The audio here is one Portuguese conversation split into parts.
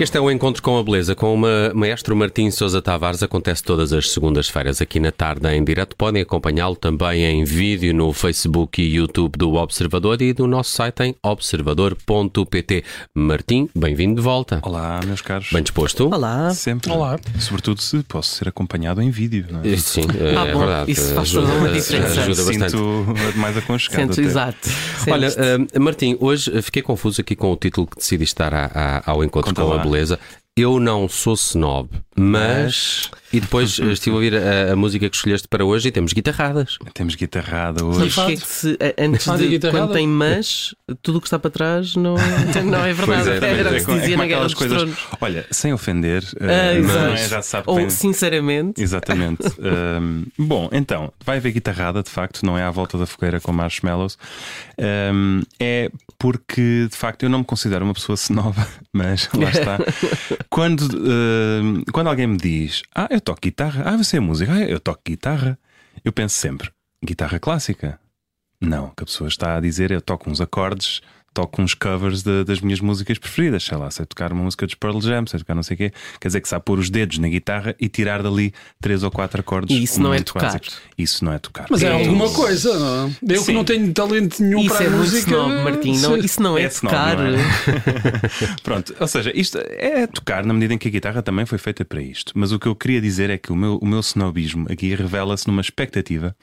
Este é o Encontro com a Beleza com o maestro Martim Sousa Tavares. Acontece todas as segundas-feiras aqui na tarde em direto. Podem acompanhá-lo também em vídeo no Facebook e YouTube do Observador e do nosso site em observador.pt. Martim, bem-vindo de volta. Olá, meus caros. Bem disposto? Olá. Sempre. Olá. Sobretudo se posso ser acompanhado em vídeo. Não é? Sim, é, ah, bom, verdade. Isso faz toda uma diferença. Ajuda bastante. Sinto mais aconchegado. Sinto, exato. Olha, uh, Martim, hoje fiquei confuso aqui com o título que decidiste dar a, a, ao Encontro Conta com lá. a Beleza. Eu não sou snob, mas. E depois estive a ouvir a, a, música que escolheste para hoje e temos guitarradas. Temos guitarrada hoje. Mas que é que se, antes de, de quando tem mas, tudo o que está para trás não, não é verdade. É, Era o que se é, dizia é na Guerra dos coisas, Tronos. Olha, sem ofender, ah, uh, não é, já sabe Ou bem. sinceramente. Exatamente. um, bom, então, vai haver guitarrada, de facto, não é à volta da fogueira com marshmallows. Um, é porque, de facto, eu não me considero uma pessoa nova, mas lá está. quando, uh, quando alguém me diz, ah, eu toco guitarra, ah, você é música, ah, eu toco guitarra, eu penso sempre, guitarra clássica? Não, que a pessoa está a dizer é eu toco uns acordes toco uns covers de, das minhas músicas preferidas. Sei lá, sei tocar uma música dos Pearl Jam, sei tocar não sei o quê. Quer dizer que sabe pôr os dedos na guitarra e tirar dali três ou quatro acordes. E isso não é tocar. Básicos. Isso não é tocar. Mas é, é alguma coisa, não é? Eu Sim. que não tenho talento nenhum isso para é a música. Snob, Martim, não, isso não é, é tocar. Snob, não é? Pronto, ou seja, isto é tocar na medida em que a guitarra também foi feita para isto. Mas o que eu queria dizer é que o meu, o meu snobismo aqui revela-se numa expectativa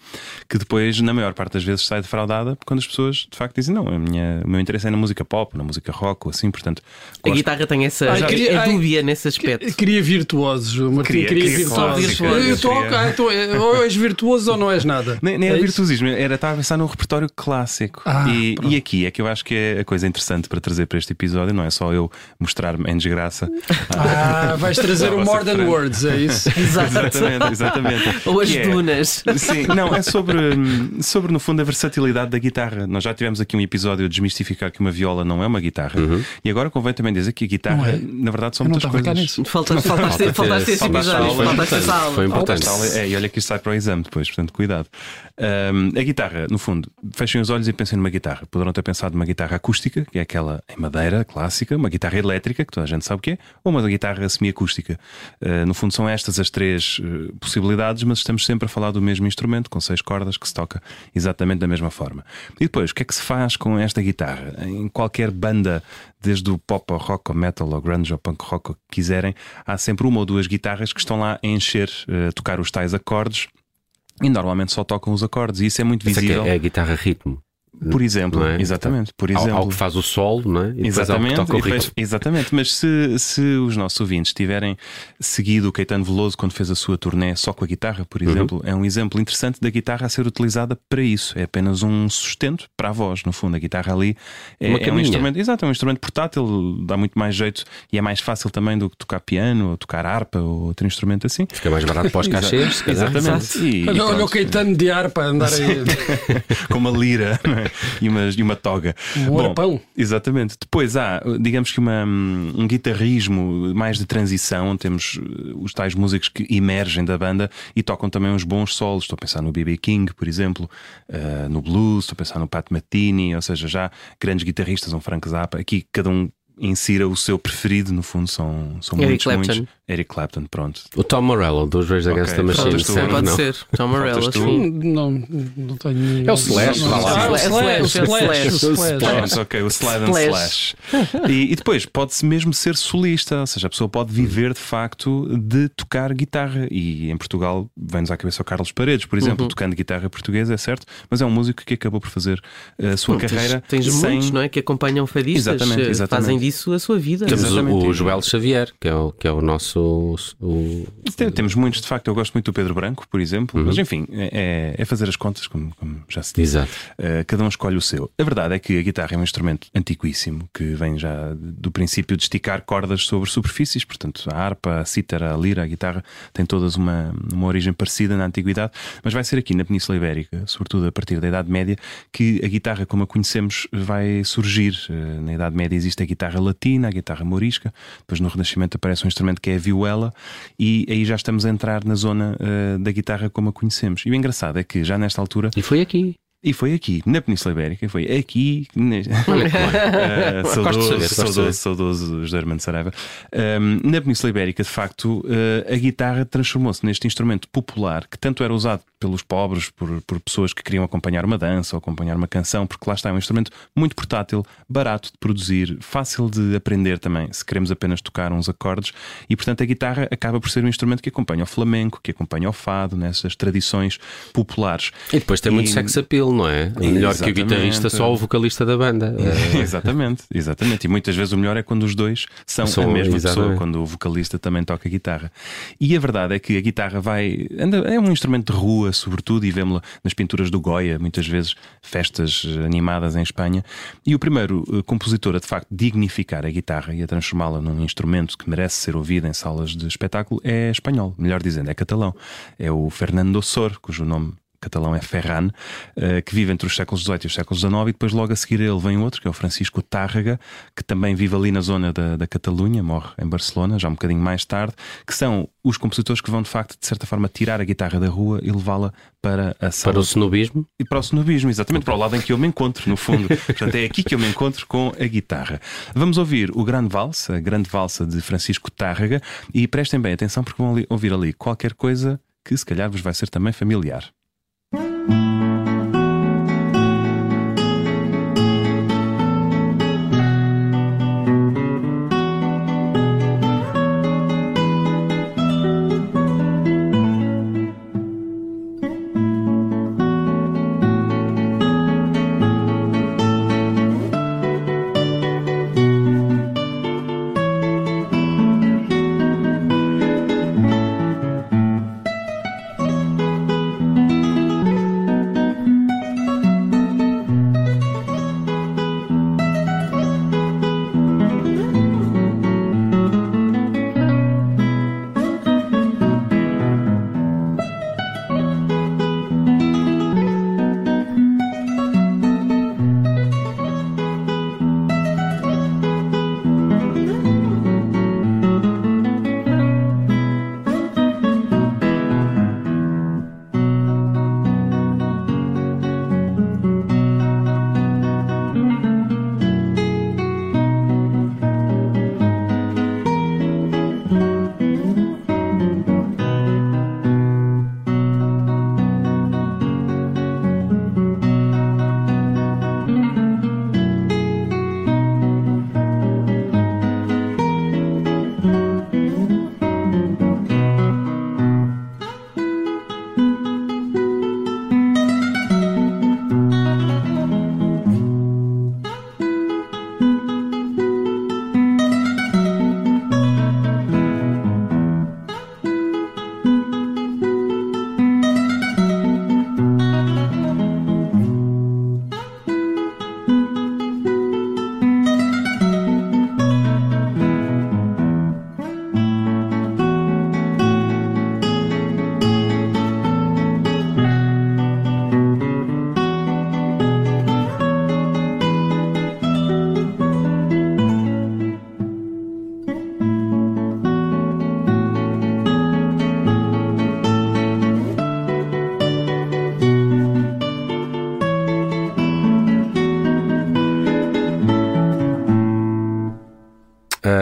que depois, na maior parte das vezes, sai defraudada quando as pessoas de facto dizem: não, a minha, o meu interesse é na música pop, na música rock ou assim, portanto. A guitarra tem essa. Ai, queria, é dúbia ai, nesse aspecto. Queria virtuosos, Martim. Queria, queria, queria virtuosos. virtuosos. Eu estou, queria... ou és virtuoso ou não és nada. Nem, nem é, é virtuosismo, era estar a pensar num repertório clássico. Ah, e, e, aqui é que eu acho que é a coisa interessante para trazer para este episódio, não é só eu mostrar-me em desgraça. Ah, vais trazer o More Than Words, é isso? exatamente, exatamente. Ou as que dunas. É, sim, não, é sobre, sobre, no fundo, a versatilidade da guitarra. Nós já tivemos aqui um episódio de desmistificar que uma viola não é uma guitarra. Uhum. E agora convém também dizer que a guitarra, é. na verdade, são muitas coisas. Falta, faltaste, faltaste esse episódio, faltaste essa aula. Foi importante. É, e olha que isto sai para o exame depois, portanto, cuidado. Um, a guitarra, no fundo, fechem os olhos e pensem numa guitarra. Poderão ter pensado numa guitarra acústica, que é aquela em madeira clássica, uma guitarra elétrica, que toda a gente sabe o que é, ou uma guitarra semiacústica. Uh, no fundo, são estas as três uh, possibilidades, mas estamos sempre a falar do mesmo instrumento, com seis cordas, que se toca exatamente da mesma forma. E depois, o que é que se faz com esta guitarra? Em qualquer banda desde o pop ao rock, ao metal, ao grunge, ao punk rock, o que quiserem, há sempre uma ou duas guitarras que estão lá a encher, a tocar os tais acordes e normalmente só tocam os acordes, e isso é muito visível. É a guitarra ritmo. Por exemplo, é? exatamente. Por exemplo. Ao, ao, que faz o solo, não é? E exatamente, toca o ritmo. exatamente. Mas se, se os nossos ouvintes tiverem seguido o Caetano Veloso quando fez a sua turnê só com a guitarra, por exemplo, uhum. é um exemplo interessante da guitarra a ser utilizada para isso. É apenas um sustento para a voz, no fundo. A guitarra ali é, é um instrumento, exato, é um instrumento portátil, dá muito mais jeito e é mais fácil também do que tocar piano, ou tocar harpa ou outro instrumento assim. Fica mais barato para os cachês, Exatamente. E, olha, olha o Caetano de harpa andar aí. com uma lira. e uma, e uma toga. Um Bom, exatamente. Depois há, digamos que uma, um guitarrismo mais de transição, onde temos uh, os tais músicos que emergem da banda e tocam também uns bons solos. Estou a pensar no B.B. King, por exemplo, uh, no blues, estou a pensar no Pat Metheny, ou seja, já grandes guitarristas, um Frank Zappa. Aqui cada um insira o seu preferido, no fundo, são, são Eric muitos, Clapton. muitos. Eric Clapton, pronto. O Tom Morello dos Rage Against the Machine. Tu, serve, pode não? ser. Tom Morello. Não, não tenho. É o Slash, vá lá. O É Slash, o é Slash, o Slash. Slash. Pronto, ok, o slide and slash. E, e depois pode-se mesmo ser solista, ou seja, a pessoa pode viver de facto de tocar guitarra. E em Portugal vem-nos à cabeça o Carlos Paredes, por exemplo, Uhum. tocando guitarra portuguesa, é certo, mas é um músico que acabou por fazer a sua Bom, tens- carreira. Tens, sem... muitos, não é? Que acompanham fadistas, Exatamente, eh, exatamente. fazem disso a sua vida. Temos o, Exatamente. o Joel Xavier, que é o, que é o nosso. O, Tem- Temos muitos, de facto, eu gosto muito do Pedro Branco, por exemplo, Uhum. mas enfim, é, é fazer as contas, como, como já se diz. Exato. Uh, cada um escolhe o seu. A verdade é que a guitarra é um instrumento antiquíssimo que vem já do princípio de esticar cordas sobre superfícies, portanto, a harpa, a cítara, a lira, a guitarra têm todas uma, uma origem parecida na antiguidade, mas vai ser aqui na Península Ibérica, sobretudo a partir da Idade Média, que a guitarra, como a conhecemos, vai surgir. Uh, Na Idade Média existe a guitarra latina, a guitarra morisca, depois no Renascimento aparece um instrumento que é a vihuela, e aí já estamos a entrar na zona uh, da guitarra como a conhecemos. E o engraçado é que já nesta altura E foi aqui. E foi aqui, na Península Ibérica, foi aqui. uh, saudoso, saudoso, saudoso José Armando Saraiva. Um, na Península Ibérica, de facto, uh, a guitarra transformou-se neste instrumento popular que tanto era usado pelos pobres, por, por pessoas que queriam acompanhar uma dança ou acompanhar uma canção, porque lá está, é um instrumento muito portátil, barato de produzir, fácil de aprender também, se queremos apenas tocar uns acordes. E, portanto, a guitarra acaba por ser um instrumento que acompanha o flamenco, que acompanha o fado, nessas tradições populares. E depois tem e... muito sex appeal, não é? Melhor exatamente. que o guitarrista, só o vocalista da banda. exatamente, exatamente. E muitas vezes o melhor é quando os dois são, são a mesma exatamente. pessoa, quando o vocalista também toca guitarra. E a verdade é que a guitarra vai. é um instrumento de rua, sobretudo, e vemos-la nas pinturas do Goya, muitas vezes festas animadas em Espanha. E o primeiro eh, compositor a de facto dignificar a guitarra e a transformá-la num instrumento que merece ser ouvido em salas de espetáculo é espanhol, melhor dizendo, é catalão. É o Fernando Sor, cujo nome catalão é Ferran, eh, que vive entre os séculos XVIII e os séculos XIX, e depois logo a seguir ele vem outro, que é o Francisco Tárrega, que também vive ali na zona da, da Catalunha, morre em Barcelona, já um bocadinho mais tarde, que são os compositores que vão de facto, de certa forma, tirar a guitarra da rua e levá-la para a sala. Para o cenobismo? E para o cenobismo, exatamente, para o lado em que eu me encontro, no fundo. Portanto, é aqui que eu me encontro com a guitarra. Vamos ouvir o Grande Valsa, a Grande Valsa de Francisco Tárrega, e prestem bem atenção porque vão ouvir ali qualquer coisa que se calhar vos vai ser também familiar.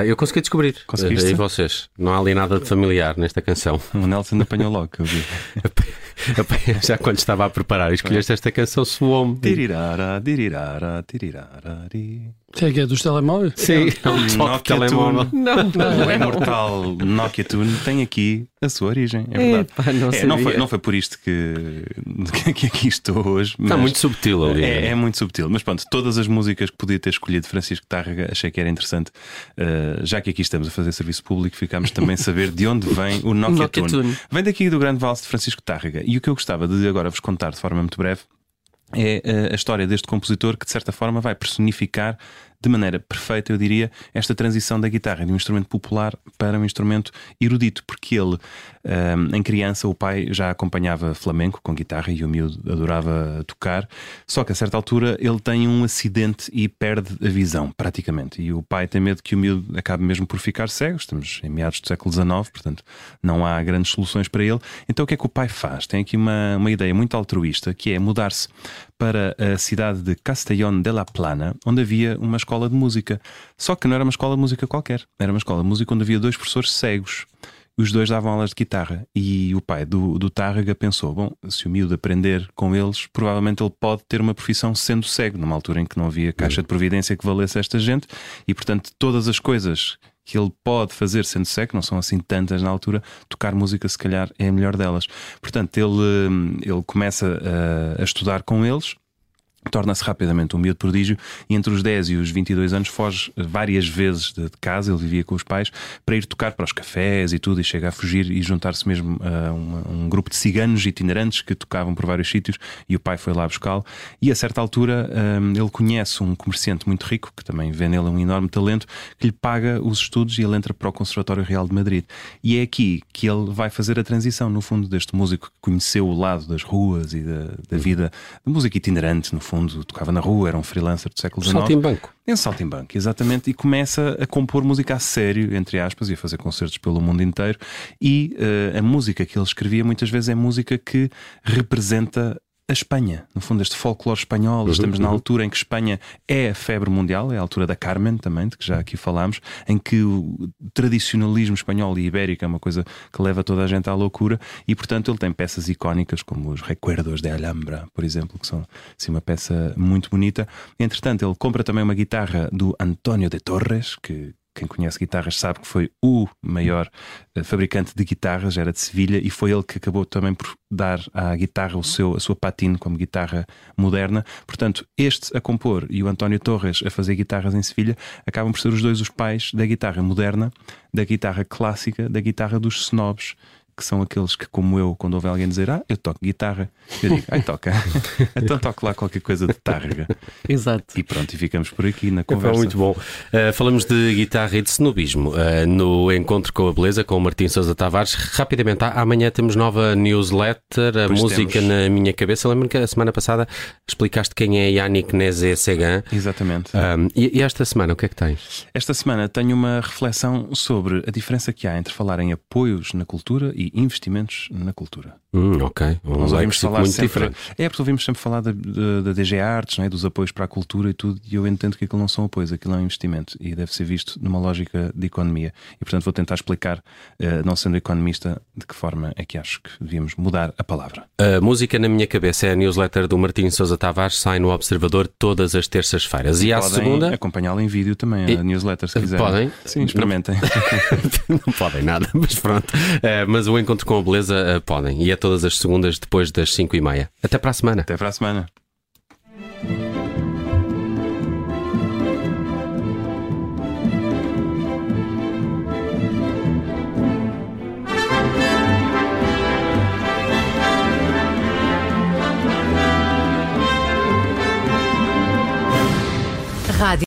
Eu consegui descobrir. Conseguiste? E vocês? Não há ali nada de familiar nesta canção. O Nelson apanhou logo, eu vi. Já quando estava a preparar, escolheste esta canção, soou-me. Tirirara, tirirara, tirirara. Que é que é dos telemóveis? Sim, é um Nokia telemóvel. Não, não. O imortal Nokia Tune tem aqui a sua origem, é verdade. Epa, não, é, não, foi, não foi por isto que, que aqui estou hoje. Está muito subtil ali. É, é, muito subtil, mas pronto, todas as músicas que podia ter escolhido Francisco Tárrega achei que era interessante. Uh, já que aqui estamos a fazer serviço público, ficámos também a saber de onde vem o Nokia, Nokia Tune. Tune. Vem daqui do grande valse de Francisco Tárrega. E o que eu gostava de agora vos contar de forma muito breve é eh, a história deste compositor que, de certa forma, vai personificar de maneira perfeita, eu diria, esta transição da guitarra de um instrumento popular para um instrumento erudito, porque ele, um, em criança, o pai já acompanhava flamenco com guitarra e o miúdo adorava tocar, só que a certa altura ele tem um acidente e perde a visão, praticamente. E o pai tem medo que o miúdo acabe mesmo por ficar cego, estamos em meados do século XIX, portanto não há grandes soluções para ele. Então o que é que o pai faz? Tem aqui uma, uma ideia muito altruísta que é mudar-se para a cidade de Castellón de la Plana, onde havia uma escola de música. Só que não era uma escola de música qualquer, era uma escola de música onde havia dois professores cegos. Os dois davam aulas de guitarra e o pai do, do Tárrega pensou: bom, se o miúdo aprender com eles, provavelmente ele pode ter uma profissão sendo cego, numa altura em que não havia caixa de providência que valesse esta gente, e portanto todas as coisas que ele pode fazer sendo cego, não são assim tantas na altura, tocar música se calhar é a melhor delas. Portanto, ele, hum, ele começa a, a estudar com eles torna-se rapidamente um miúdo prodígio e entre os 10 e os 22 anos foge várias vezes de casa, ele vivia com os pais, para ir tocar para os cafés e tudo, e chega a fugir e juntar-se mesmo a um, um, grupo de ciganos itinerantes que tocavam por vários sítios e o pai foi lá buscá-lo. E a certa altura um, ele conhece um comerciante muito rico, que também vê nele um enorme talento, que lhe paga os estudos e ele entra para o Conservatório Real de Madrid. E é aqui que ele vai fazer a transição, no fundo, deste músico que conheceu o lado das ruas e da, da vida, da música itinerante, no fundo, tocava na rua, era um freelancer do século XIX. Salto em banco. Em salto em banco, exatamente, e começa a compor música a sério, entre aspas, e a fazer concertos pelo mundo inteiro. E uh, a música que ele escrevia muitas vezes é música que representa a Espanha, no fundo, este folclore espanhol. Uhum, Estamos na uhum. altura em que Espanha é a febre mundial, é a altura da Carmen também, de que já aqui falámos, em que o tradicionalismo espanhol e ibérico é uma coisa que leva toda a gente à loucura e, portanto, ele tem peças icónicas como os Recuerdos de Alhambra, por exemplo, que são assim, uma peça muito bonita. Entretanto, ele compra também uma guitarra do António de Torres, que quem conhece guitarras sabe que foi o maior uh, fabricante de guitarras, era de Sevilha, e foi ele que acabou também por dar à guitarra o seu, a sua patina como guitarra moderna. Portanto, este a compor e o António Torres a fazer guitarras em Sevilha acabam por ser os dois os pais da guitarra moderna, da guitarra clássica, da guitarra dos snobs que são aqueles que, como eu, quando ouve alguém dizer ah, eu toco guitarra, eu digo, ai toca, então toco lá qualquer coisa de tárrega. Exato. E pronto, e ficamos por aqui na conversa. muito bom. Uh, falamos de guitarra e de snobismo uh, no Encontro com a Beleza com o Martim Sousa Tavares. Rapidamente, amanhã temos nova newsletter, a pois música temos. na minha cabeça. Lembro que a semana passada explicaste quem é Yannick Nezé Segan. Exatamente. Um, e, e esta semana, o que é que tens? Esta semana tenho uma reflexão sobre a diferença que há entre falar em apoios na cultura e investimentos na cultura. Hum, ok. Um Nós ouvimos falar muito sempre, diferente. É porque ouvimos sempre falar da, da, da DG Artes, é? dos apoios para a cultura e tudo, e eu entendo que aquilo não são apoios, aquilo é um investimento e deve ser visto numa lógica de economia. E portanto vou tentar explicar, uh, não sendo economista, de que forma é que acho que devíamos mudar a palavra. A música na minha cabeça é a newsletter do Martim Sousa Tavares, sai no Observador todas as terças-feiras. E, e à segunda. acompanhá-la em vídeo também, a e... newsletter, se quiserem. Podem? Sim, experimentem. Não, não podem nada, mas pronto. Uh, mas o encontro com a beleza uh, podem. E é todas as segundas depois das 5 e meia. Até para a semana. Até para a semana.